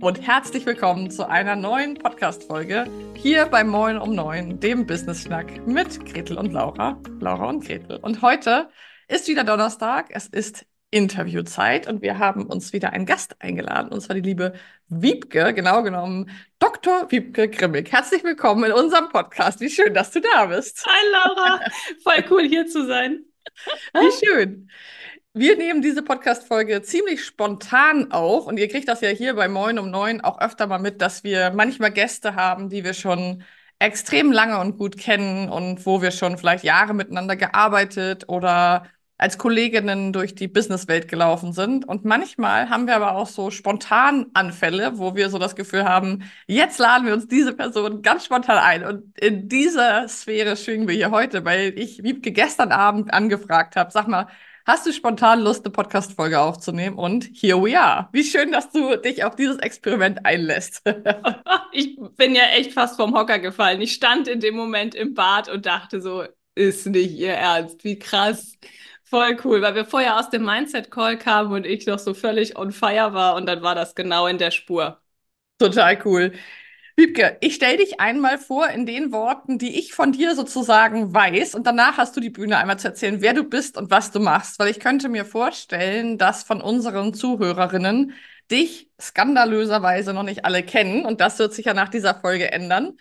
und herzlich willkommen zu einer neuen Podcast-Folge hier bei Moin um Neun, dem Business-Schnack mit Gretel und Laura. Laura und Gretel. Und heute ist wieder Donnerstag. Es ist Interviewzeit und wir haben uns wieder einen Gast eingeladen, und zwar die liebe Wiebke, genau genommen Dr. Wiebke Grimmig. Herzlich willkommen in unserem Podcast. Wie schön, dass du da bist. Hi Laura, voll cool hier zu sein. Wie schön. Wir nehmen diese Podcast-Folge ziemlich spontan auf und ihr kriegt das ja hier bei Moin um Neun auch öfter mal mit, dass wir manchmal Gäste haben, die wir schon extrem lange und gut kennen und wo wir schon vielleicht Jahre miteinander gearbeitet oder als Kolleginnen durch die Businesswelt gelaufen sind. Und manchmal haben wir aber auch so spontan Anfälle, wo wir so das Gefühl haben, jetzt laden wir uns diese Person ganz spontan ein. Und in dieser Sphäre schwingen wir hier heute, weil ich Wiebke gestern Abend angefragt habe, sag mal, hast du spontan Lust, eine Podcast-Folge aufzunehmen? Und here we are. Wie schön, dass du dich auf dieses Experiment einlässt. ich bin ja echt fast vom Hocker gefallen. Ich stand in dem Moment im Bad und dachte so, ist nicht ihr Ernst, wie krass. Voll cool, weil wir vorher aus dem Mindset-Call kamen und ich noch so völlig on fire war und dann war das genau in der Spur. Total cool. Wiebke, ich stelle dich einmal vor in den Worten, die ich von dir sozusagen weiß. Und danach hast du die Bühne einmal zu erzählen, wer du bist und was du machst. Weil ich könnte mir vorstellen, dass von unseren Zuhörerinnen dich skandalöserweise noch nicht alle kennen. Und das wird sich ja nach dieser Folge ändern.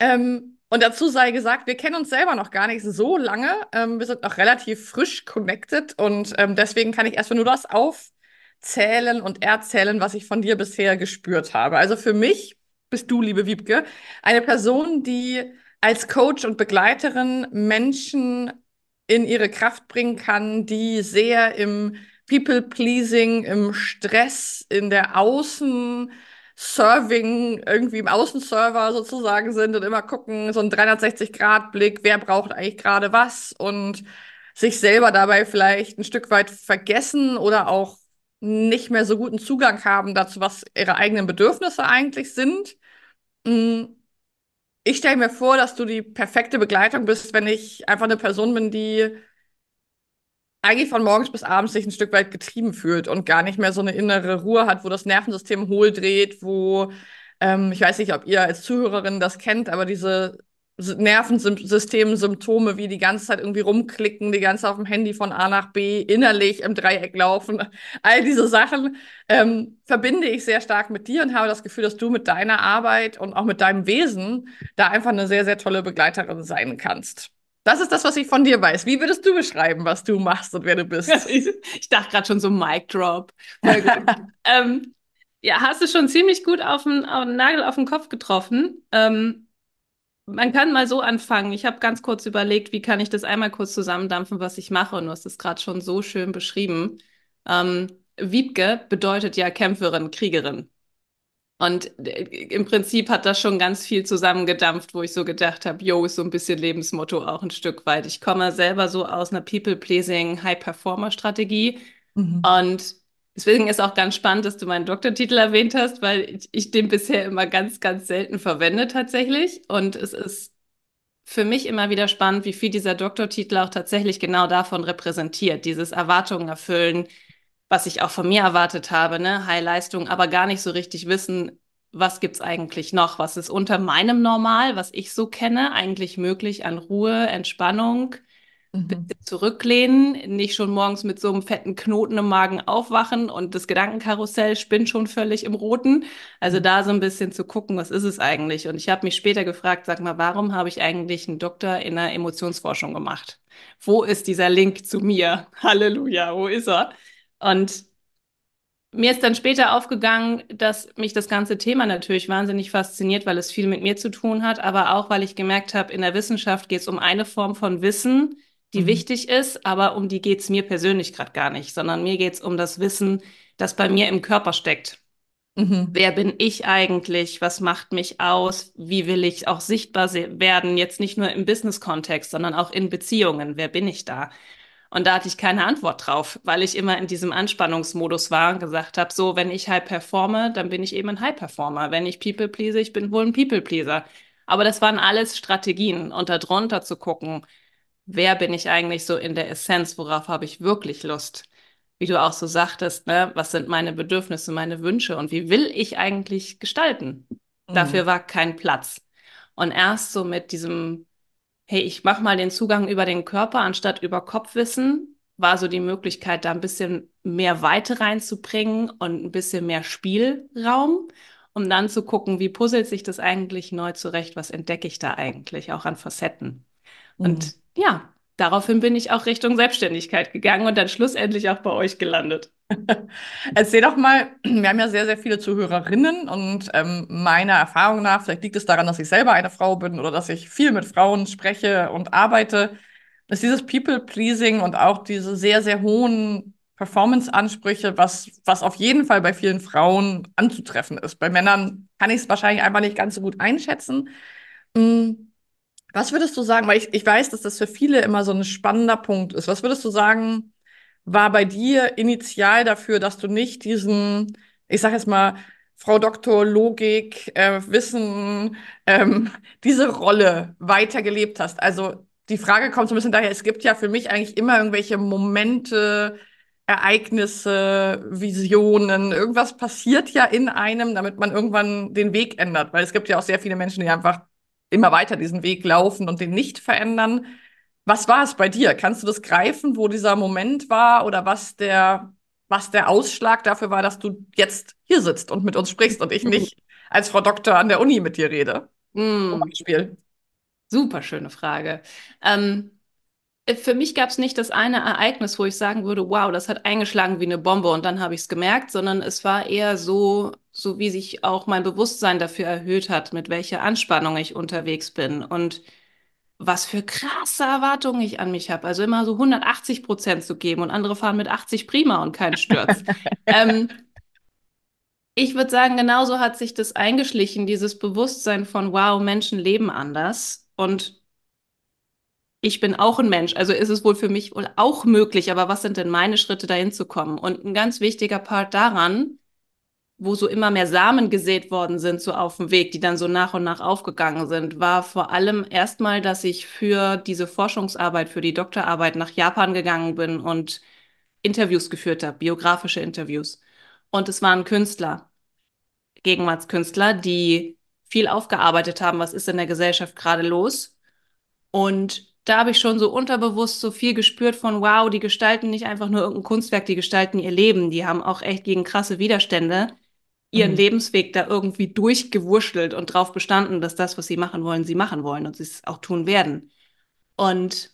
Ähm, und dazu sei gesagt, wir kennen uns selber noch gar nicht so lange. Ähm, wir sind noch relativ frisch connected. Und ähm, deswegen kann ich erstmal nur das aufzählen und erzählen, was ich von dir bisher gespürt habe. Also für mich bist du, liebe Wiebke, eine Person, die als Coach und Begleiterin Menschen in ihre Kraft bringen kann, die sehr im People-Pleasing, im Stress, in der Außen- Serving irgendwie im Außenserver sozusagen sind und immer gucken, so ein 360-Grad-Blick, wer braucht eigentlich gerade was und sich selber dabei vielleicht ein Stück weit vergessen oder auch nicht mehr so guten Zugang haben dazu, was ihre eigenen Bedürfnisse eigentlich sind. Mm, ich stelle mir vor, dass du die perfekte Begleitung bist, wenn ich einfach eine Person bin, die eigentlich von morgens bis abends sich ein Stück weit getrieben fühlt und gar nicht mehr so eine innere Ruhe hat, wo das Nervensystem hohl dreht, wo ähm, ich weiß nicht, ob ihr als Zuhörerin das kennt, aber diese Nervensystemsymptome wie die ganze Zeit irgendwie rumklicken, die ganze Zeit auf dem Handy von A nach B, innerlich im Dreieck laufen, all diese Sachen ähm, verbinde ich sehr stark mit dir und habe das Gefühl, dass du mit deiner Arbeit und auch mit deinem Wesen da einfach eine sehr, sehr tolle Begleiterin sein kannst. Das ist das, was ich von dir weiß. Wie würdest du beschreiben, was du machst und wer du bist? ich, ich dachte gerade schon so Mic Drop. ähm, ja, hast du schon ziemlich gut auf den, auf den Nagel auf den Kopf getroffen. Ähm, man kann mal so anfangen. Ich habe ganz kurz überlegt, wie kann ich das einmal kurz zusammendampfen, was ich mache. Und du hast es gerade schon so schön beschrieben. Ähm, Wiebke bedeutet ja Kämpferin, Kriegerin. Und äh, im Prinzip hat das schon ganz viel zusammengedampft, wo ich so gedacht habe, yo, ist so ein bisschen Lebensmotto auch ein Stück weit. Ich komme selber so aus einer People-Pleasing, High-Performer-Strategie. Mhm. Und Deswegen ist auch ganz spannend, dass du meinen Doktortitel erwähnt hast, weil ich, ich den bisher immer ganz, ganz selten verwende tatsächlich. Und es ist für mich immer wieder spannend, wie viel dieser Doktortitel auch tatsächlich genau davon repräsentiert. Dieses Erwartungen erfüllen, was ich auch von mir erwartet habe, ne? High Leistung, aber gar nicht so richtig wissen, was gibt's eigentlich noch? Was ist unter meinem Normal, was ich so kenne, eigentlich möglich an Ruhe, Entspannung? Mhm. zurücklehnen, nicht schon morgens mit so einem fetten Knoten im Magen aufwachen und das Gedankenkarussell spinnt schon völlig im Roten. Also mhm. da so ein bisschen zu gucken, was ist es eigentlich? Und ich habe mich später gefragt, sag mal, warum habe ich eigentlich einen Doktor in der Emotionsforschung gemacht? Wo ist dieser Link zu mir? Halleluja, wo ist er? Und mir ist dann später aufgegangen, dass mich das ganze Thema natürlich wahnsinnig fasziniert, weil es viel mit mir zu tun hat, aber auch, weil ich gemerkt habe, in der Wissenschaft geht es um eine Form von Wissen, die mhm. wichtig ist, aber um die geht's mir persönlich gerade gar nicht, sondern mir geht's um das Wissen, das bei mir im Körper steckt. Mhm. Wer bin ich eigentlich? Was macht mich aus? Wie will ich auch sichtbar werden? Jetzt nicht nur im Business-Kontext, sondern auch in Beziehungen. Wer bin ich da? Und da hatte ich keine Antwort drauf, weil ich immer in diesem Anspannungsmodus war und gesagt habe, so, wenn ich high performe, dann bin ich eben ein High Performer. Wenn ich People please, ich bin wohl ein People pleaser. Aber das waren alles Strategien. Und darunter zu gucken, wer bin ich eigentlich so in der Essenz, worauf habe ich wirklich Lust? wie du auch so sagtest, ne, was sind meine Bedürfnisse, meine Wünsche und wie will ich eigentlich gestalten? Mhm. Dafür war kein Platz. Und erst so mit diesem, hey, ich mach mal den Zugang über den Körper anstatt über Kopfwissen, war so die Möglichkeit, da ein bisschen mehr Weite reinzubringen und ein bisschen mehr Spielraum, um dann zu gucken, wie puzzelt sich das eigentlich neu zurecht, was entdecke ich da eigentlich auch an Facetten. Mhm. Ja, daraufhin bin ich auch Richtung Selbstständigkeit gegangen und dann schlussendlich auch bei euch gelandet. Erzähl doch mal, wir haben ja sehr, sehr viele Zuhörerinnen und ähm, meiner Erfahrung nach, vielleicht liegt es daran, dass ich selber eine Frau bin oder dass ich viel mit Frauen spreche und arbeite, ist dieses People-Pleasing und auch diese sehr, sehr hohen Performance-Ansprüche, was, was auf jeden Fall bei vielen Frauen anzutreffen ist. Bei Männern kann ich es wahrscheinlich einfach nicht ganz so gut einschätzen. Mhm was würdest du sagen, weil ich, ich weiß, dass das für viele immer so ein spannender Punkt ist. Was würdest du sagen, war bei dir initial dafür, dass du nicht diesen, ich sag jetzt mal, Frau Doktor Logik, äh, Wissen, ähm, diese Rolle weitergelebt hast? Also die Frage kommt so ein bisschen daher, es gibt ja für mich eigentlich immer irgendwelche Momente, Ereignisse, Visionen, irgendwas passiert ja in einem, damit man irgendwann den Weg ändert. Weil es gibt ja auch sehr viele Menschen, die einfach immer weiter diesen Weg laufen und den nicht verändern. Was war es bei dir? Kannst du das greifen, wo dieser Moment war oder was der, was der Ausschlag dafür war, dass du jetzt hier sitzt und mit uns sprichst und ich nicht als Frau Doktor an der Uni mit dir rede? Mm. Beispiel. Super schöne Frage. Ähm, für mich gab es nicht das eine Ereignis, wo ich sagen würde, wow, das hat eingeschlagen wie eine Bombe und dann habe ich es gemerkt, sondern es war eher so, so wie sich auch mein Bewusstsein dafür erhöht hat, mit welcher Anspannung ich unterwegs bin und was für krasse Erwartungen ich an mich habe. Also immer so 180 Prozent zu geben und andere fahren mit 80 prima und keinen Sturz. ähm, ich würde sagen, genauso hat sich das eingeschlichen, dieses Bewusstsein von, wow, Menschen leben anders und ich bin auch ein Mensch, also ist es wohl für mich wohl auch möglich, aber was sind denn meine Schritte, dahin zu kommen? Und ein ganz wichtiger Part daran, wo so immer mehr Samen gesät worden sind, so auf dem Weg, die dann so nach und nach aufgegangen sind, war vor allem erstmal, dass ich für diese Forschungsarbeit, für die Doktorarbeit nach Japan gegangen bin und Interviews geführt habe, biografische Interviews. Und es waren Künstler, Gegenwartskünstler, die viel aufgearbeitet haben, was ist in der Gesellschaft gerade los. Und da habe ich schon so unterbewusst so viel gespürt von, wow, die gestalten nicht einfach nur irgendein Kunstwerk, die gestalten ihr Leben. Die haben auch echt gegen krasse Widerstände ihren mhm. Lebensweg da irgendwie durchgewurschtelt und drauf bestanden, dass das, was sie machen wollen, sie machen wollen und sie es auch tun werden. Und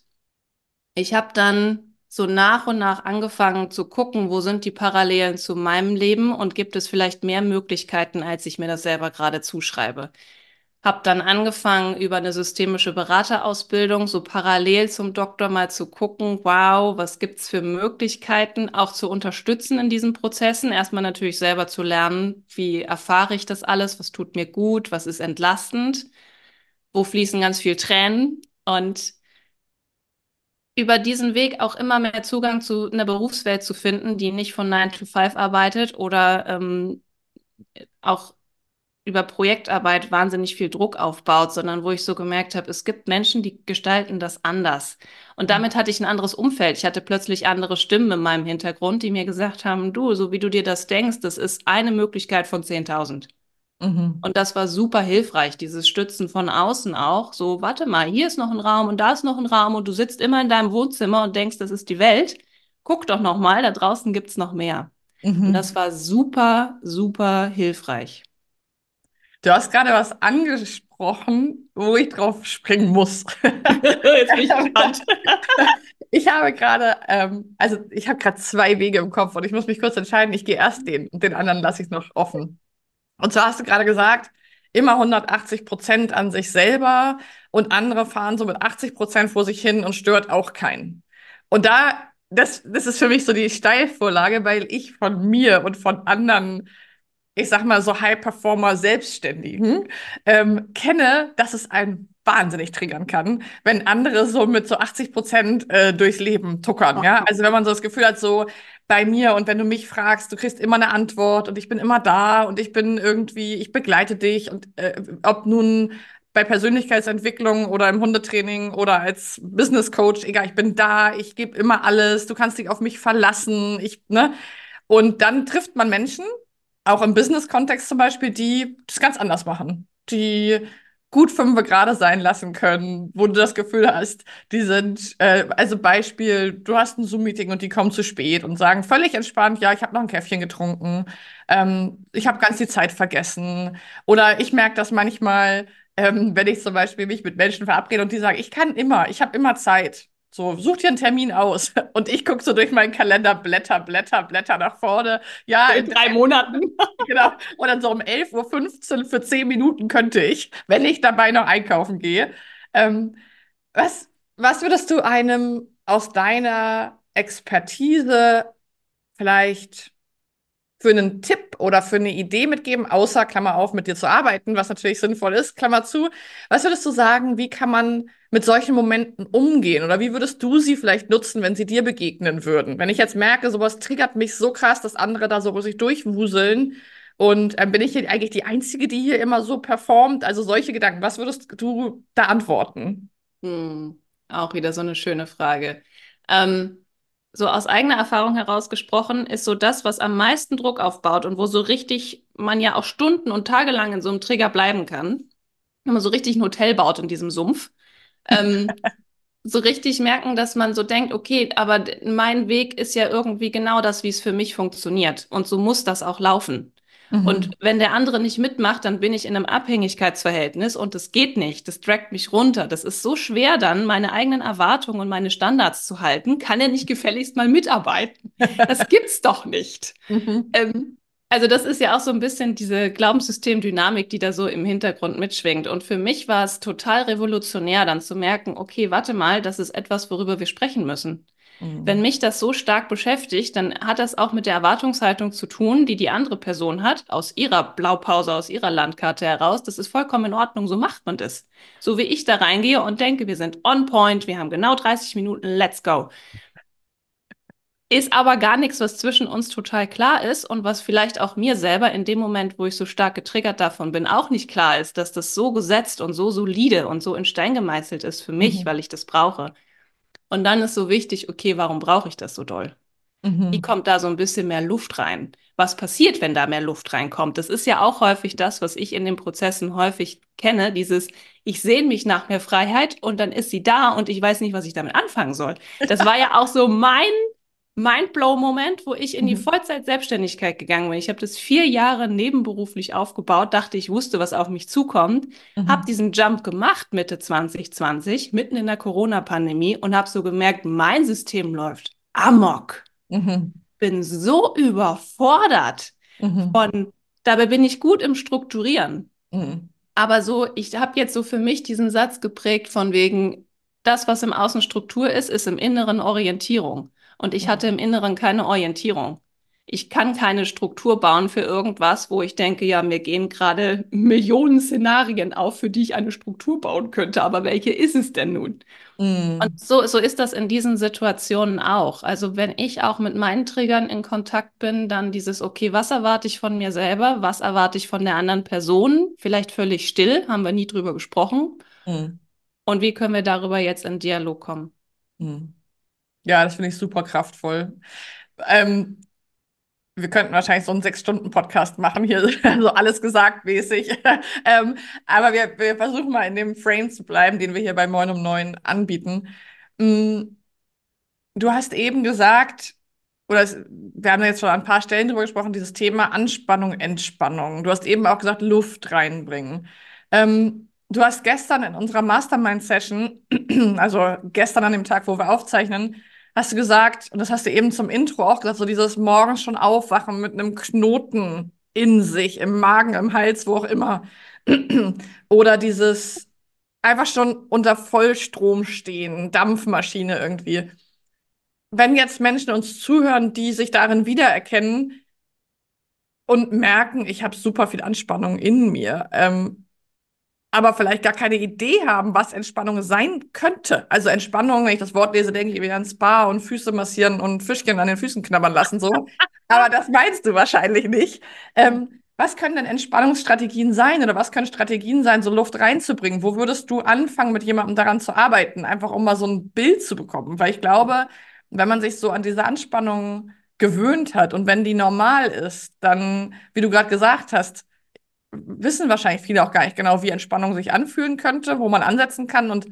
ich habe dann so nach und nach angefangen zu gucken, wo sind die Parallelen zu meinem Leben und gibt es vielleicht mehr Möglichkeiten, als ich mir das selber gerade zuschreibe. Habe dann angefangen, über eine systemische Beraterausbildung so parallel zum Doktor mal zu gucken, wow, was gibt's für Möglichkeiten, auch zu unterstützen in diesen Prozessen. Erstmal natürlich selber zu lernen, wie erfahre ich das alles, was tut mir gut, was ist entlastend, wo fließen ganz viel Tränen und über diesen Weg auch immer mehr Zugang zu einer Berufswelt zu finden, die nicht von 9 to 5 arbeitet oder ähm, auch über Projektarbeit wahnsinnig viel Druck aufbaut, sondern wo ich so gemerkt habe, es gibt Menschen, die gestalten das anders. Und damit hatte ich ein anderes Umfeld. Ich hatte plötzlich andere Stimmen in meinem Hintergrund, die mir gesagt haben, du, so wie du dir das denkst, das ist eine Möglichkeit von 10.000. Mhm. Und das war super hilfreich, dieses Stützen von außen auch. So, warte mal, hier ist noch ein Raum und da ist noch ein Raum und du sitzt immer in deinem Wohnzimmer und denkst, das ist die Welt. Guck doch noch mal, da draußen gibt's noch mehr. Mhm. Und das war super, super hilfreich. Du hast gerade was angesprochen, wo ich drauf springen muss. Jetzt bin ich gespannt. ich habe gerade, ähm, also ich habe gerade zwei Wege im Kopf und ich muss mich kurz entscheiden. Ich gehe erst den und den anderen lasse ich noch offen. Und zwar hast du gerade gesagt, immer 180 Prozent an sich selber und andere fahren so mit 80 Prozent vor sich hin und stört auch keinen. Und da, das, das ist für mich so die Steilvorlage, weil ich von mir und von anderen ich sag mal so High-Performer Selbstständigen ähm, kenne, dass es einen wahnsinnig triggern kann, wenn andere so mit so 80 Prozent äh, durchs Leben tuckern. Ja, also wenn man so das Gefühl hat, so bei mir und wenn du mich fragst, du kriegst immer eine Antwort und ich bin immer da und ich bin irgendwie, ich begleite dich und äh, ob nun bei Persönlichkeitsentwicklung oder im Hundetraining oder als Business Coach, egal, ich bin da, ich gebe immer alles, du kannst dich auf mich verlassen, ich, ne? Und dann trifft man Menschen, auch im Business-Kontext zum Beispiel, die das ganz anders machen. Die gut fünf gerade sein lassen können, wo du das Gefühl hast, die sind, äh, also Beispiel, du hast ein Zoom-Meeting und die kommen zu spät und sagen völlig entspannt, ja, ich habe noch ein Käffchen getrunken, ähm, ich habe ganz die Zeit vergessen. Oder ich merke das manchmal, ähm, wenn ich zum Beispiel mich mit Menschen verabrede und die sagen, ich kann immer, ich habe immer Zeit. So, such dir einen Termin aus. Und ich gucke so durch meinen Kalender, Blätter, Blätter, Blätter nach vorne. Ja, in, in drei Monaten. genau. Und dann so um 11.15 Uhr für 10 Minuten könnte ich, wenn ich dabei noch einkaufen gehe. Ähm, was, was würdest du einem aus deiner Expertise vielleicht für einen Tipp oder für eine Idee mitgeben, außer, Klammer auf, mit dir zu arbeiten, was natürlich sinnvoll ist, Klammer zu. Was würdest du sagen, wie kann man mit solchen Momenten umgehen? Oder wie würdest du sie vielleicht nutzen, wenn sie dir begegnen würden? Wenn ich jetzt merke, sowas triggert mich so krass, dass andere da so sich durchwuseln und ähm, bin ich hier eigentlich die Einzige, die hier immer so performt? Also solche Gedanken, was würdest du da antworten? Hm, auch wieder so eine schöne Frage. Ähm so aus eigener Erfahrung heraus gesprochen, ist so das, was am meisten Druck aufbaut und wo so richtig man ja auch Stunden und Tage lang in so einem Trigger bleiben kann, wenn man so richtig ein Hotel baut in diesem Sumpf. ähm, so richtig merken, dass man so denkt, okay, aber mein Weg ist ja irgendwie genau das, wie es für mich funktioniert. Und so muss das auch laufen. Mhm. Und wenn der andere nicht mitmacht, dann bin ich in einem Abhängigkeitsverhältnis und das geht nicht. Das dragt mich runter. Das ist so schwer dann, meine eigenen Erwartungen und meine Standards zu halten. Kann er nicht gefälligst mal mitarbeiten? Das gibt's doch nicht. Mhm. Ähm, also das ist ja auch so ein bisschen diese Glaubenssystemdynamik, die da so im Hintergrund mitschwingt. Und für mich war es total revolutionär, dann zu merken, okay, warte mal, das ist etwas, worüber wir sprechen müssen. Mhm. Wenn mich das so stark beschäftigt, dann hat das auch mit der Erwartungshaltung zu tun, die die andere Person hat, aus ihrer Blaupause, aus ihrer Landkarte heraus. Das ist vollkommen in Ordnung, so macht man das. So wie ich da reingehe und denke, wir sind on point, wir haben genau 30 Minuten, let's go. Ist aber gar nichts, was zwischen uns total klar ist und was vielleicht auch mir selber in dem Moment, wo ich so stark getriggert davon bin, auch nicht klar ist, dass das so gesetzt und so solide und so in Stein gemeißelt ist für mich, mhm. weil ich das brauche. Und dann ist so wichtig, okay, warum brauche ich das so doll? Mhm. Wie kommt da so ein bisschen mehr Luft rein? Was passiert, wenn da mehr Luft reinkommt? Das ist ja auch häufig das, was ich in den Prozessen häufig kenne, dieses, ich sehne mich nach mehr Freiheit und dann ist sie da und ich weiß nicht, was ich damit anfangen soll. Das war ja auch so mein Mindblow-Moment, wo ich in die mhm. Vollzeit-Selbstständigkeit gegangen bin. Ich habe das vier Jahre nebenberuflich aufgebaut, dachte, ich wusste, was auf mich zukommt, mhm. habe diesen Jump gemacht Mitte 2020, mitten in der Corona-Pandemie und habe so gemerkt, mein System läuft amok. Mhm. Bin so überfordert mhm. von, dabei bin ich gut im Strukturieren. Mhm. Aber so, ich habe jetzt so für mich diesen Satz geprägt von wegen, das, was im Außen Struktur ist, ist im Inneren Orientierung. Und ich hatte im Inneren keine Orientierung. Ich kann keine Struktur bauen für irgendwas, wo ich denke, ja, mir gehen gerade Millionen Szenarien auf, für die ich eine Struktur bauen könnte. Aber welche ist es denn nun? Mm. Und so, so ist das in diesen Situationen auch. Also wenn ich auch mit meinen Triggern in Kontakt bin, dann dieses, okay, was erwarte ich von mir selber? Was erwarte ich von der anderen Person? Vielleicht völlig still, haben wir nie drüber gesprochen. Mm. Und wie können wir darüber jetzt in Dialog kommen? Mm. Ja, das finde ich super kraftvoll. Ähm, wir könnten wahrscheinlich so einen Sechs-Stunden-Podcast machen, hier so alles gesagt mäßig. ähm, aber wir, wir versuchen mal in dem Frame zu bleiben, den wir hier bei Moin um Neun anbieten. Mm, du hast eben gesagt, oder es, wir haben jetzt schon an ein paar Stellen drüber gesprochen, dieses Thema Anspannung, Entspannung. Du hast eben auch gesagt, Luft reinbringen. Ähm, du hast gestern in unserer Mastermind-Session, also gestern an dem Tag, wo wir aufzeichnen, hast du gesagt, und das hast du eben zum Intro auch gesagt, so dieses morgens schon aufwachen mit einem Knoten in sich, im Magen, im Hals, wo auch immer. Oder dieses einfach schon unter Vollstrom stehen, Dampfmaschine irgendwie. Wenn jetzt Menschen uns zuhören, die sich darin wiedererkennen und merken, ich habe super viel Anspannung in mir, ähm, aber vielleicht gar keine Idee haben, was Entspannung sein könnte. Also Entspannung, wenn ich das Wort lese, denke ich wieder an Spa und Füße massieren und Fischchen an den Füßen knabbern lassen, so. Aber das meinst du wahrscheinlich nicht. Ähm, was können denn Entspannungsstrategien sein oder was können Strategien sein, so Luft reinzubringen? Wo würdest du anfangen, mit jemandem daran zu arbeiten? Einfach um mal so ein Bild zu bekommen. Weil ich glaube, wenn man sich so an diese Anspannung gewöhnt hat und wenn die normal ist, dann, wie du gerade gesagt hast, wissen wahrscheinlich viele auch gar nicht genau, wie Entspannung sich anfühlen könnte, wo man ansetzen kann und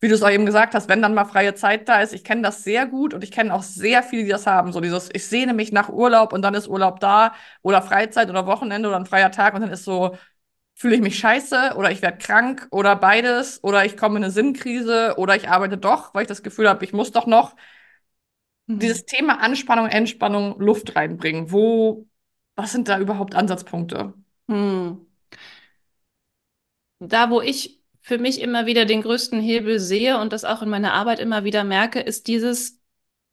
wie du es auch eben gesagt hast, wenn dann mal freie Zeit da ist, ich kenne das sehr gut und ich kenne auch sehr viele, die das haben. So dieses, ich sehne mich nach Urlaub und dann ist Urlaub da oder Freizeit oder Wochenende oder ein freier Tag und dann ist so, fühle ich mich scheiße oder ich werde krank oder beides oder ich komme in eine Sinnkrise oder ich arbeite doch, weil ich das Gefühl habe, ich muss doch noch. Mhm. Dieses Thema Anspannung, Entspannung, Luft reinbringen. Wo, was sind da überhaupt Ansatzpunkte? Hm. Da, wo ich für mich immer wieder den größten Hebel sehe und das auch in meiner Arbeit immer wieder merke, ist dieses,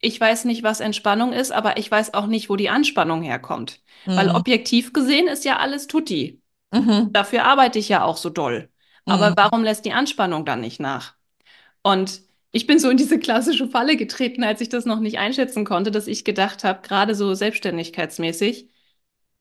ich weiß nicht, was Entspannung ist, aber ich weiß auch nicht, wo die Anspannung herkommt. Mhm. Weil objektiv gesehen ist ja alles tutti. Mhm. Dafür arbeite ich ja auch so doll. Aber mhm. warum lässt die Anspannung dann nicht nach? Und ich bin so in diese klassische Falle getreten, als ich das noch nicht einschätzen konnte, dass ich gedacht habe, gerade so selbstständigkeitsmäßig,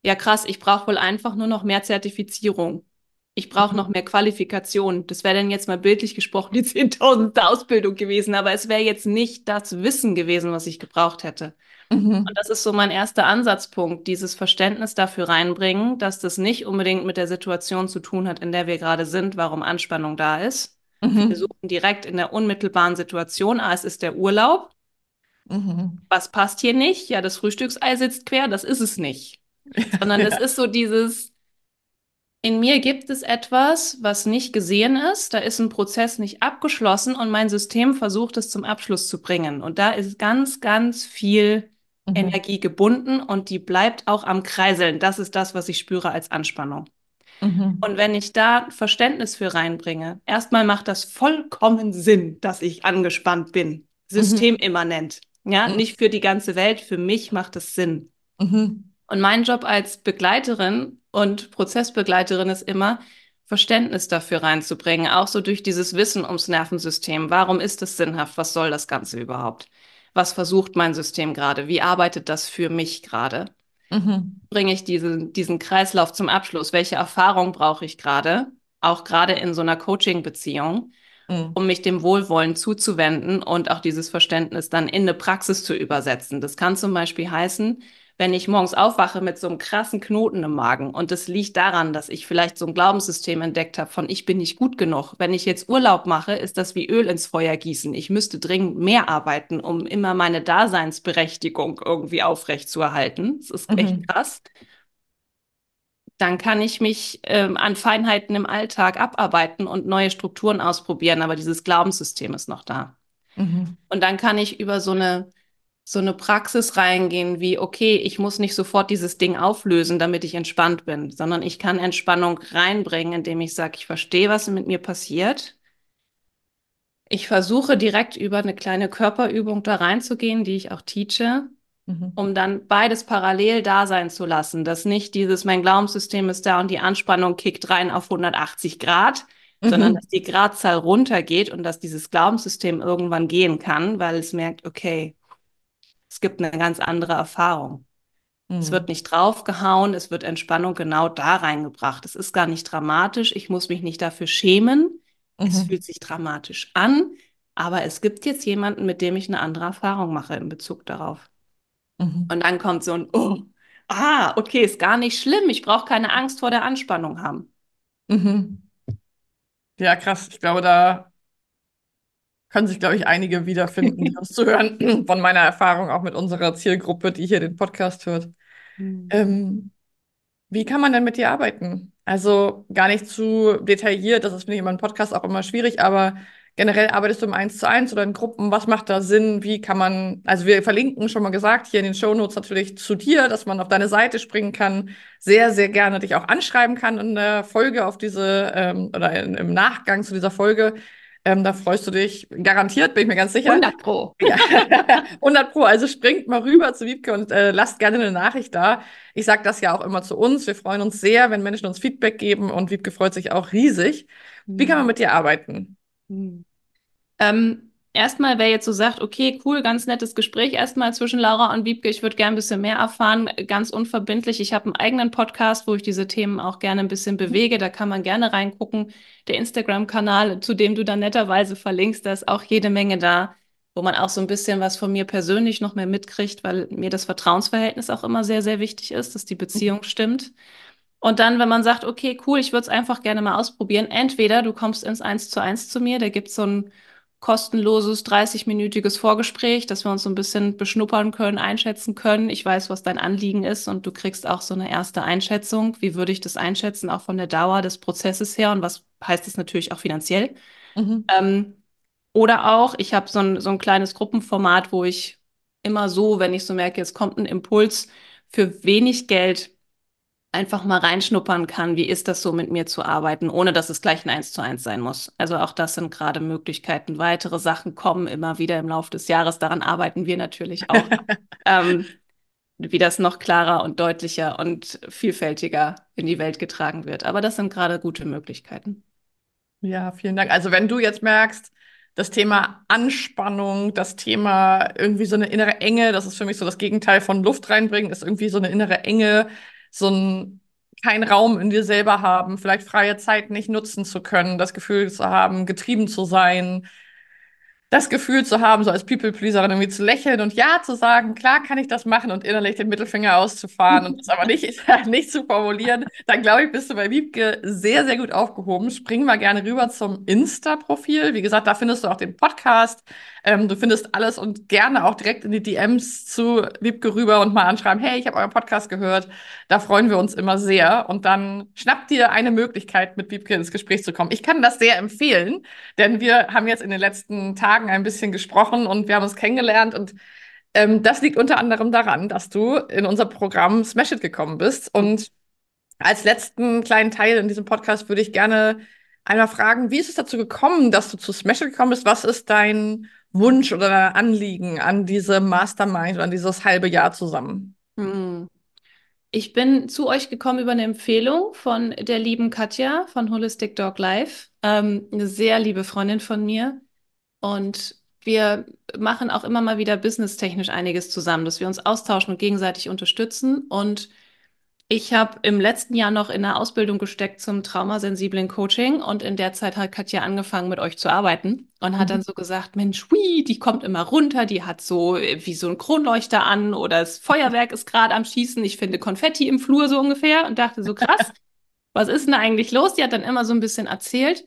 ja krass, ich brauche wohl einfach nur noch mehr Zertifizierung ich brauche noch mehr Qualifikation. Das wäre dann jetzt mal bildlich gesprochen die zehntausendste Ausbildung gewesen, aber es wäre jetzt nicht das Wissen gewesen, was ich gebraucht hätte. Mhm. Und das ist so mein erster Ansatzpunkt, dieses Verständnis dafür reinbringen, dass das nicht unbedingt mit der Situation zu tun hat, in der wir gerade sind, warum Anspannung da ist. Mhm. Wir suchen direkt in der unmittelbaren Situation, ah, es ist der Urlaub. Mhm. Was passt hier nicht? Ja, das Frühstücksei sitzt quer, das ist es nicht. Sondern es ist so dieses, in mir gibt es etwas, was nicht gesehen ist. Da ist ein Prozess nicht abgeschlossen und mein System versucht es zum Abschluss zu bringen. Und da ist ganz, ganz viel mhm. Energie gebunden und die bleibt auch am Kreiseln. Das ist das, was ich spüre als Anspannung. Mhm. Und wenn ich da Verständnis für reinbringe, erstmal macht das vollkommen Sinn, dass ich angespannt bin. Mhm. Systemimmanent. Ja, mhm. nicht für die ganze Welt. Für mich macht es Sinn. Mhm. Und mein Job als Begleiterin und Prozessbegleiterin ist immer, Verständnis dafür reinzubringen, auch so durch dieses Wissen ums Nervensystem. Warum ist es sinnhaft? Was soll das Ganze überhaupt? Was versucht mein System gerade? Wie arbeitet das für mich gerade? Mhm. Bringe ich diesen, diesen Kreislauf zum Abschluss? Welche Erfahrung brauche ich gerade? Auch gerade in so einer Coaching-Beziehung, mhm. um mich dem Wohlwollen zuzuwenden und auch dieses Verständnis dann in eine Praxis zu übersetzen. Das kann zum Beispiel heißen, wenn ich morgens aufwache mit so einem krassen Knoten im Magen. Und das liegt daran, dass ich vielleicht so ein Glaubenssystem entdeckt habe von ich bin nicht gut genug. Wenn ich jetzt Urlaub mache, ist das wie Öl ins Feuer gießen. Ich müsste dringend mehr arbeiten, um immer meine Daseinsberechtigung irgendwie aufrechtzuerhalten. Das ist mhm. echt krass. Dann kann ich mich ähm, an Feinheiten im Alltag abarbeiten und neue Strukturen ausprobieren, aber dieses Glaubenssystem ist noch da. Mhm. Und dann kann ich über so eine so eine Praxis reingehen wie, okay, ich muss nicht sofort dieses Ding auflösen, damit ich entspannt bin, sondern ich kann Entspannung reinbringen, indem ich sage, ich verstehe, was mit mir passiert. Ich versuche direkt über eine kleine Körperübung da reinzugehen, die ich auch teache, mhm. um dann beides parallel da sein zu lassen, dass nicht dieses, mein Glaubenssystem ist da und die Anspannung kickt rein auf 180 Grad, mhm. sondern dass die Gradzahl runtergeht und dass dieses Glaubenssystem irgendwann gehen kann, weil es merkt, okay, es gibt eine ganz andere Erfahrung. Mhm. Es wird nicht draufgehauen, es wird Entspannung genau da reingebracht. Es ist gar nicht dramatisch, ich muss mich nicht dafür schämen. Mhm. Es fühlt sich dramatisch an, aber es gibt jetzt jemanden, mit dem ich eine andere Erfahrung mache in Bezug darauf. Mhm. Und dann kommt so ein, oh, ah, okay, ist gar nicht schlimm, ich brauche keine Angst vor der Anspannung haben. Mhm. Ja, krass. Ich glaube, da können sich, glaube ich, einige wiederfinden, die uns zuhören, von meiner Erfahrung auch mit unserer Zielgruppe, die hier den Podcast hört. Mhm. Ähm, wie kann man denn mit dir arbeiten? Also gar nicht zu detailliert, das ist, finde ich, immer im Podcast auch immer schwierig, aber generell arbeitest du im Eins zu eins oder in Gruppen? Was macht da Sinn? Wie kann man, also wir verlinken schon mal gesagt hier in den Show Notes natürlich zu dir, dass man auf deine Seite springen kann, sehr, sehr gerne dich auch anschreiben kann in der Folge auf diese ähm, oder in, im Nachgang zu dieser Folge ähm, da freust du dich garantiert, bin ich mir ganz sicher. 100 Pro. Ja, 100 Pro. Also springt mal rüber zu Wiebke und äh, lasst gerne eine Nachricht da. Ich sage das ja auch immer zu uns. Wir freuen uns sehr, wenn Menschen uns Feedback geben und Wiebke freut sich auch riesig. Wie kann man mit dir arbeiten? Ähm, erstmal, wer jetzt so sagt, okay, cool, ganz nettes Gespräch erstmal zwischen Laura und Wiebke, ich würde gerne ein bisschen mehr erfahren, ganz unverbindlich. Ich habe einen eigenen Podcast, wo ich diese Themen auch gerne ein bisschen bewege. Da kann man gerne reingucken. Der Instagram-Kanal, zu dem du dann netterweise verlinkst, da ist auch jede Menge da, wo man auch so ein bisschen was von mir persönlich noch mehr mitkriegt, weil mir das Vertrauensverhältnis auch immer sehr, sehr wichtig ist, dass die Beziehung stimmt. Und dann, wenn man sagt, okay, cool, ich würde es einfach gerne mal ausprobieren, entweder du kommst ins Eins zu eins zu mir, da gibt's so ein kostenloses 30-minütiges Vorgespräch, dass wir uns so ein bisschen beschnuppern können, einschätzen können. Ich weiß, was dein Anliegen ist und du kriegst auch so eine erste Einschätzung. Wie würde ich das einschätzen, auch von der Dauer des Prozesses her und was heißt das natürlich auch finanziell? Mhm. Ähm, oder auch, ich habe so ein, so ein kleines Gruppenformat, wo ich immer so, wenn ich so merke, jetzt kommt ein Impuls, für wenig Geld einfach mal reinschnuppern kann, wie ist das so mit mir zu arbeiten, ohne dass es gleich ein Eins zu eins sein muss. Also auch das sind gerade Möglichkeiten. Weitere Sachen kommen immer wieder im Laufe des Jahres. Daran arbeiten wir natürlich auch. ähm, wie das noch klarer und deutlicher und vielfältiger in die Welt getragen wird. Aber das sind gerade gute Möglichkeiten. Ja, vielen Dank. Also wenn du jetzt merkst, das Thema Anspannung, das Thema irgendwie so eine innere Enge, das ist für mich so das Gegenteil von Luft reinbringen, ist irgendwie so eine innere Enge, so ein kein Raum in dir selber haben, vielleicht freie Zeit nicht nutzen zu können, das Gefühl zu haben, getrieben zu sein, das Gefühl zu haben, so als People-Pleaserin irgendwie zu lächeln und ja zu sagen, klar kann ich das machen und innerlich den Mittelfinger auszufahren und das aber nicht, nicht zu formulieren, dann glaube ich, bist du bei Wiebke sehr, sehr gut aufgehoben. Springen wir gerne rüber zum Insta-Profil. Wie gesagt, da findest du auch den Podcast. Ähm, du findest alles und gerne auch direkt in die DMs zu Wiebke rüber und mal anschreiben, hey, ich habe euren Podcast gehört. Da freuen wir uns immer sehr. Und dann schnappt dir eine Möglichkeit, mit Wiebke ins Gespräch zu kommen. Ich kann das sehr empfehlen, denn wir haben jetzt in den letzten Tagen Tagen ein bisschen gesprochen und wir haben uns kennengelernt und ähm, das liegt unter anderem daran, dass du in unser Programm Smash It gekommen bist. Und als letzten kleinen Teil in diesem Podcast würde ich gerne einmal fragen, wie ist es dazu gekommen, dass du zu Smash It gekommen bist? Was ist dein Wunsch oder dein Anliegen an diese Mastermind oder an dieses halbe Jahr zusammen? Hm. Ich bin zu euch gekommen über eine Empfehlung von der lieben Katja von Holistic Dog Life, ähm, eine sehr liebe Freundin von mir, und wir machen auch immer mal wieder businesstechnisch einiges zusammen, dass wir uns austauschen und gegenseitig unterstützen. Und ich habe im letzten Jahr noch in der Ausbildung gesteckt zum traumasensiblen Coaching und in der Zeit hat Katja angefangen, mit euch zu arbeiten und hat mhm. dann so gesagt, Mensch, hui, die kommt immer runter, die hat so wie so ein Kronleuchter an oder das Feuerwerk ist gerade am Schießen, ich finde Konfetti im Flur so ungefähr und dachte so krass, was ist denn da eigentlich los? Die hat dann immer so ein bisschen erzählt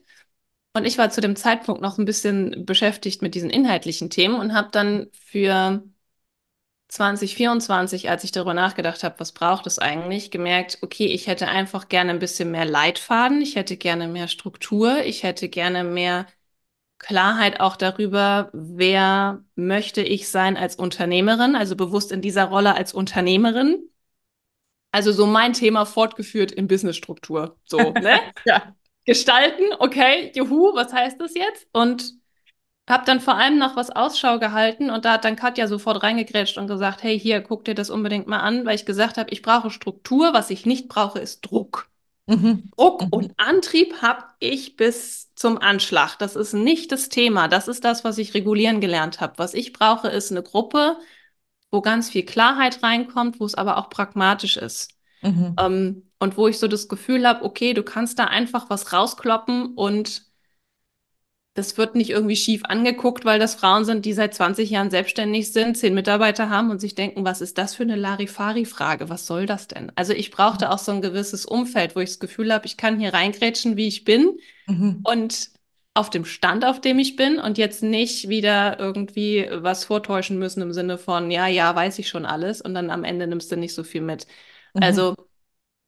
und ich war zu dem Zeitpunkt noch ein bisschen beschäftigt mit diesen inhaltlichen Themen und habe dann für 2024, als ich darüber nachgedacht habe, was braucht es eigentlich, gemerkt, okay, ich hätte einfach gerne ein bisschen mehr Leitfaden, ich hätte gerne mehr Struktur, ich hätte gerne mehr Klarheit auch darüber, wer möchte ich sein als Unternehmerin, also bewusst in dieser Rolle als Unternehmerin. Also so mein Thema fortgeführt in Businessstruktur. So, ne? ja gestalten. Okay, juhu, was heißt das jetzt? Und habe dann vor allem noch was Ausschau gehalten und da hat dann Katja sofort reingegrätscht und gesagt, hey, hier, guck dir das unbedingt mal an, weil ich gesagt habe, ich brauche Struktur, was ich nicht brauche, ist Druck. Mhm. Druck mhm. und Antrieb habe ich bis zum Anschlag. Das ist nicht das Thema. Das ist das, was ich regulieren gelernt habe. Was ich brauche, ist eine Gruppe, wo ganz viel Klarheit reinkommt, wo es aber auch pragmatisch ist. Mhm. Ähm, und wo ich so das Gefühl habe, okay, du kannst da einfach was rauskloppen und das wird nicht irgendwie schief angeguckt, weil das Frauen sind, die seit 20 Jahren selbstständig sind, zehn Mitarbeiter haben und sich denken, was ist das für eine Larifari-Frage? Was soll das denn? Also ich brauchte auch so ein gewisses Umfeld, wo ich das Gefühl habe, ich kann hier reingrätschen, wie ich bin mhm. und auf dem Stand, auf dem ich bin und jetzt nicht wieder irgendwie was vortäuschen müssen im Sinne von, ja, ja, weiß ich schon alles und dann am Ende nimmst du nicht so viel mit. Mhm. Also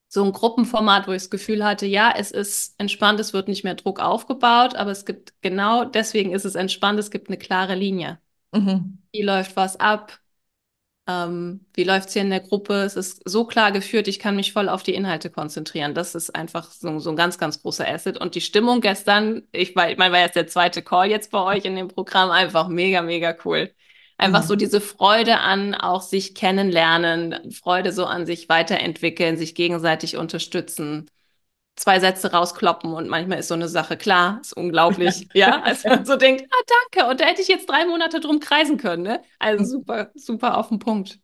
so ein Gruppenformat, wo ich das Gefühl hatte, ja, es ist entspannt, es wird nicht mehr Druck aufgebaut, aber es gibt genau deswegen ist es entspannt, es gibt eine klare Linie. Mhm. Wie läuft was ab? Ähm, wie läuft es hier in der Gruppe? Es ist so klar geführt, ich kann mich voll auf die Inhalte konzentrieren. Das ist einfach so, so ein ganz, ganz großer Asset. Und die Stimmung gestern, ich, war, ich meine, war jetzt der zweite Call jetzt bei euch in dem Programm, einfach mega, mega cool. Einfach mhm. so diese Freude an auch sich kennenlernen, Freude so an sich weiterentwickeln, sich gegenseitig unterstützen. zwei Sätze rauskloppen und manchmal ist so eine Sache klar, ist unglaublich, ja, als man so denkt, ah, danke, und da hätte ich jetzt drei Monate drum kreisen können, ne? Also super, super auf den Punkt.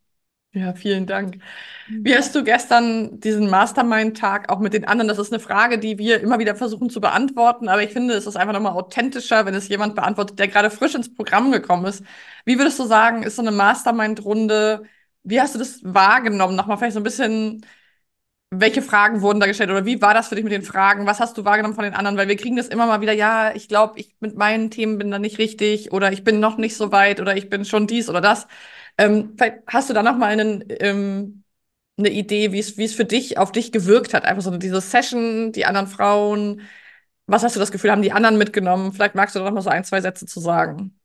Ja, vielen Dank. Wie hast du gestern diesen Mastermind-Tag auch mit den anderen? Das ist eine Frage, die wir immer wieder versuchen zu beantworten, aber ich finde, es ist einfach nochmal authentischer, wenn es jemand beantwortet, der gerade frisch ins Programm gekommen ist. Wie würdest du sagen, ist so eine Mastermind-Runde, wie hast du das wahrgenommen? Nochmal vielleicht so ein bisschen, welche Fragen wurden da gestellt oder wie war das für dich mit den Fragen? Was hast du wahrgenommen von den anderen? Weil wir kriegen das immer mal wieder, ja, ich glaube, ich mit meinen Themen bin da nicht richtig oder ich bin noch nicht so weit oder ich bin schon dies oder das. Ähm, vielleicht hast du da noch mal einen, ähm, eine Idee, wie es, für dich auf dich gewirkt hat? Einfach so diese Session, die anderen Frauen. Was hast du das Gefühl, haben die anderen mitgenommen? Vielleicht magst du da noch mal so ein, zwei Sätze zu sagen.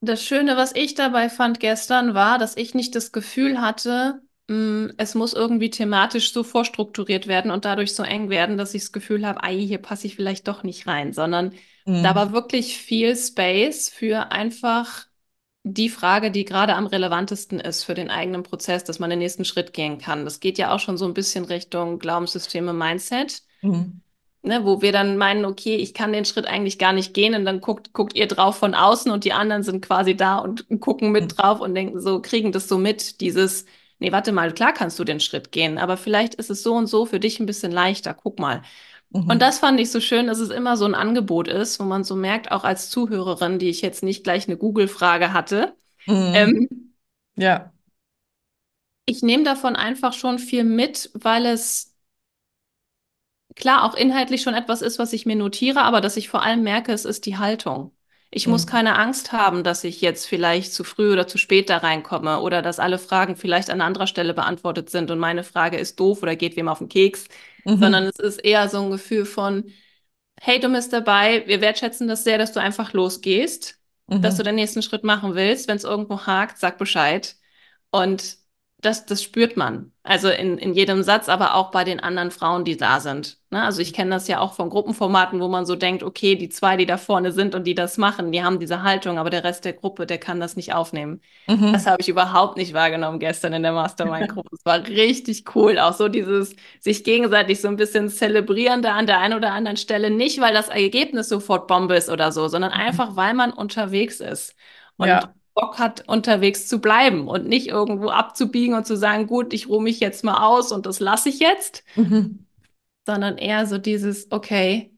Das Schöne, was ich dabei fand gestern, war, dass ich nicht das Gefühl hatte, mh, es muss irgendwie thematisch so vorstrukturiert werden und dadurch so eng werden, dass ich das Gefühl habe, ei, hier passe ich vielleicht doch nicht rein, sondern da war wirklich viel Space für einfach die Frage, die gerade am relevantesten ist für den eigenen Prozess, dass man den nächsten Schritt gehen kann. Das geht ja auch schon so ein bisschen Richtung Glaubenssysteme, Mindset, Mhm. ne, wo wir dann meinen, okay, ich kann den Schritt eigentlich gar nicht gehen und dann guckt, guckt ihr drauf von außen und die anderen sind quasi da und gucken mit Mhm. drauf und denken so, kriegen das so mit, dieses, nee, warte mal, klar kannst du den Schritt gehen, aber vielleicht ist es so und so für dich ein bisschen leichter, guck mal. Und Mhm. das fand ich so schön, dass es immer so ein Angebot ist, wo man so merkt, auch als Zuhörerin, die ich jetzt nicht gleich eine Google-Frage hatte, Mhm. ähm, Ja. ich nehme davon einfach schon viel mit, weil es klar auch inhaltlich schon etwas ist, was ich mir notiere, aber dass ich vor allem merke, es ist die Haltung. Ich muss Mhm. keine Angst haben, dass ich jetzt vielleicht zu früh oder zu spät da reinkomme oder dass alle Fragen vielleicht an anderer Stelle beantwortet sind und meine Frage ist doof oder geht wem auf den Keks, sondern Mhm. es ist eher so ein Gefühl von, hey, du bist dabei, wir wertschätzen das sehr, dass du einfach losgehst, dass du Mhm. den nächsten Schritt machen willst. Wenn es irgendwo hakt, sag Bescheid. Und das, das spürt man. Also in, in jedem Satz, aber auch bei den anderen Frauen, die da sind. Ne? Also ich kenne das ja auch von Gruppenformaten, wo man so denkt, okay, die zwei, die da vorne sind und die das machen, die haben diese Haltung, aber der Rest der Gruppe, der kann das nicht aufnehmen. Das Mhm. habe ich überhaupt nicht wahrgenommen gestern in der Mastermind-Gruppe. Es war richtig cool. Auch so dieses sich gegenseitig so ein bisschen zelebrieren da an der einen oder anderen Stelle. Nicht, weil das Ergebnis sofort Bombe ist oder so, sondern einfach, weil man unterwegs ist und Ja. Bock hat, unterwegs zu bleiben und nicht irgendwo abzubiegen und zu sagen, gut, ich ruhe mich jetzt mal aus und das lasse ich jetzt, Mhm. sondern eher so dieses, okay,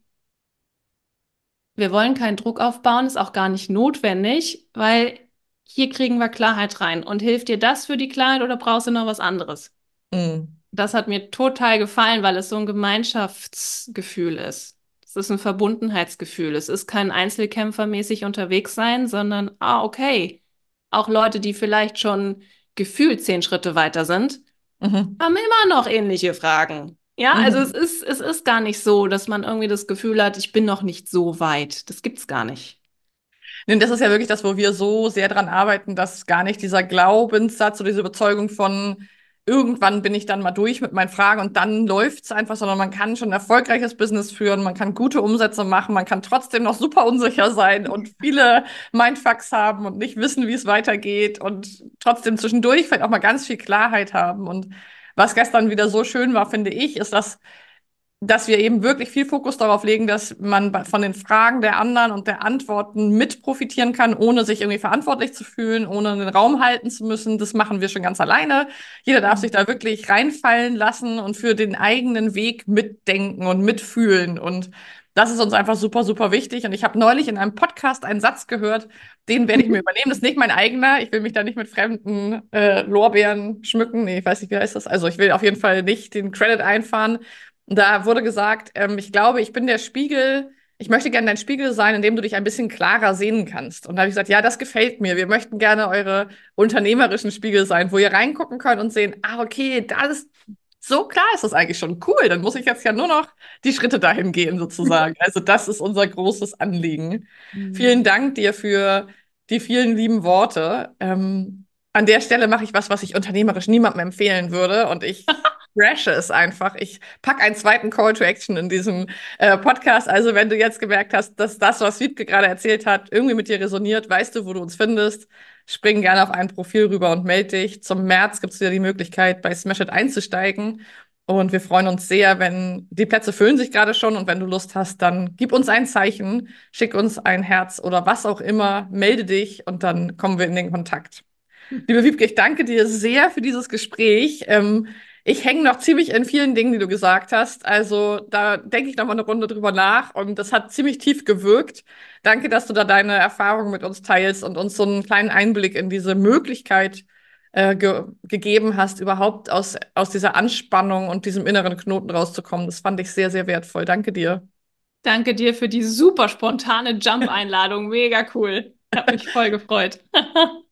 wir wollen keinen Druck aufbauen, ist auch gar nicht notwendig, weil hier kriegen wir Klarheit rein. Und hilft dir das für die Klarheit oder brauchst du noch was anderes? Mhm. Das hat mir total gefallen, weil es so ein Gemeinschaftsgefühl ist. Es ist ein Verbundenheitsgefühl. Es ist kein Einzelkämpfermäßig unterwegs sein, sondern, ah, okay, auch Leute, die vielleicht schon gefühlt zehn Schritte weiter sind, Mhm. haben immer noch ähnliche Fragen. Ja, also es Mhm. ist, es ist gar nicht so, dass man irgendwie das Gefühl hat, ich bin noch nicht so weit. Das gibt's gar nicht. Nee, das ist ja wirklich das, wo wir so sehr dran arbeiten, dass gar nicht dieser Glaubenssatz oder diese Überzeugung von irgendwann bin ich dann mal durch mit meinen Fragen und dann läuft's einfach, sondern man kann schon ein erfolgreiches Business führen, man kann gute Umsätze machen, man kann trotzdem noch super unsicher sein und viele Mindfucks haben und nicht wissen, wie es weitergeht und trotzdem zwischendurch vielleicht auch mal ganz viel Klarheit haben. Und was gestern wieder so schön war, finde ich, ist, dass dass wir eben wirklich viel Fokus darauf legen, dass man von den Fragen der anderen und der Antworten mit profitieren kann, ohne sich irgendwie verantwortlich zu fühlen, ohne den Raum halten zu müssen. Das machen wir schon ganz alleine. Jeder darf sich da wirklich reinfallen lassen und für den eigenen Weg mitdenken und mitfühlen. Und das ist uns einfach super, super wichtig. Und ich habe neulich in einem Podcast einen Satz gehört, den werde ich mir übernehmen. Das ist nicht mein eigener. Ich will mich da nicht mit fremden äh, Lorbeeren schmücken. Nee, ich weiß nicht, wie heißt das. Also ich will auf jeden Fall nicht den Credit einfahren. Da wurde gesagt, ähm, ich glaube, ich bin der Spiegel, ich möchte gerne dein Spiegel sein, in dem du dich ein bisschen klarer sehen kannst. Und da habe ich gesagt, ja, das gefällt mir. Wir möchten gerne eure unternehmerischen Spiegel sein, wo ihr reingucken könnt und sehen, ah, okay, das ist, so klar ist das eigentlich schon cool. Dann muss ich jetzt ja nur noch die Schritte dahin gehen, sozusagen. Also das ist unser großes Anliegen. Vielen Dank dir für die vielen lieben Worte. Ähm, an der Stelle mache ich was, was ich unternehmerisch niemandem empfehlen würde. Und ich crashe es einfach. Ich packe einen zweiten Call to Action in diesem äh, Podcast. Also, wenn du jetzt gemerkt hast, dass das, was Wiebke gerade erzählt hat, irgendwie mit dir resoniert, weißt du, wo du uns findest. Spring gerne auf ein Profil rüber und melde dich. Zum März gibt es wieder die Möglichkeit, bei Smash It einzusteigen. Und wir freuen uns sehr, wenn die Plätze füllen sich gerade schon und wenn du Lust hast, dann gib uns ein Zeichen, schick uns ein Herz oder was auch immer, melde dich und dann kommen wir in den Kontakt. Liebe Wiebke, ich danke dir sehr für dieses Gespräch. Ähm, ich hänge noch ziemlich in vielen Dingen, die du gesagt hast. Also da denke ich noch mal eine Runde drüber nach und das hat ziemlich tief gewirkt. Danke, dass du da deine Erfahrungen mit uns teilst und uns so einen kleinen Einblick in diese Möglichkeit äh, ge gegeben hast, überhaupt aus, aus dieser Anspannung und diesem inneren Knoten rauszukommen. Das fand ich sehr, sehr wertvoll. Danke dir. Danke dir für die super spontane Jump-Einladung. Mega cool. Hat mich voll gefreut.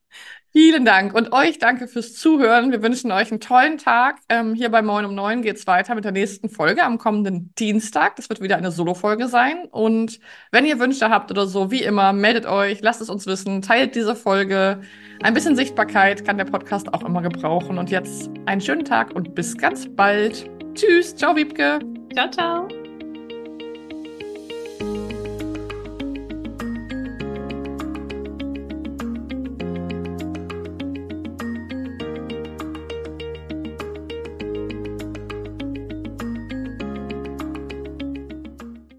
Vielen Dank und euch danke fürs Zuhören. Wir wünschen euch einen tollen Tag. Ähm, hier bei Moin um 9 geht es weiter mit der nächsten Folge am kommenden Dienstag. Das wird wieder eine Solo-Folge sein. Und wenn ihr Wünsche habt oder so, wie immer, meldet euch, lasst es uns wissen, teilt diese Folge. Ein bisschen Sichtbarkeit kann der Podcast auch immer gebrauchen. Und jetzt einen schönen Tag und bis ganz bald. Tschüss. Ciao, Wiebke. Ciao, ciao.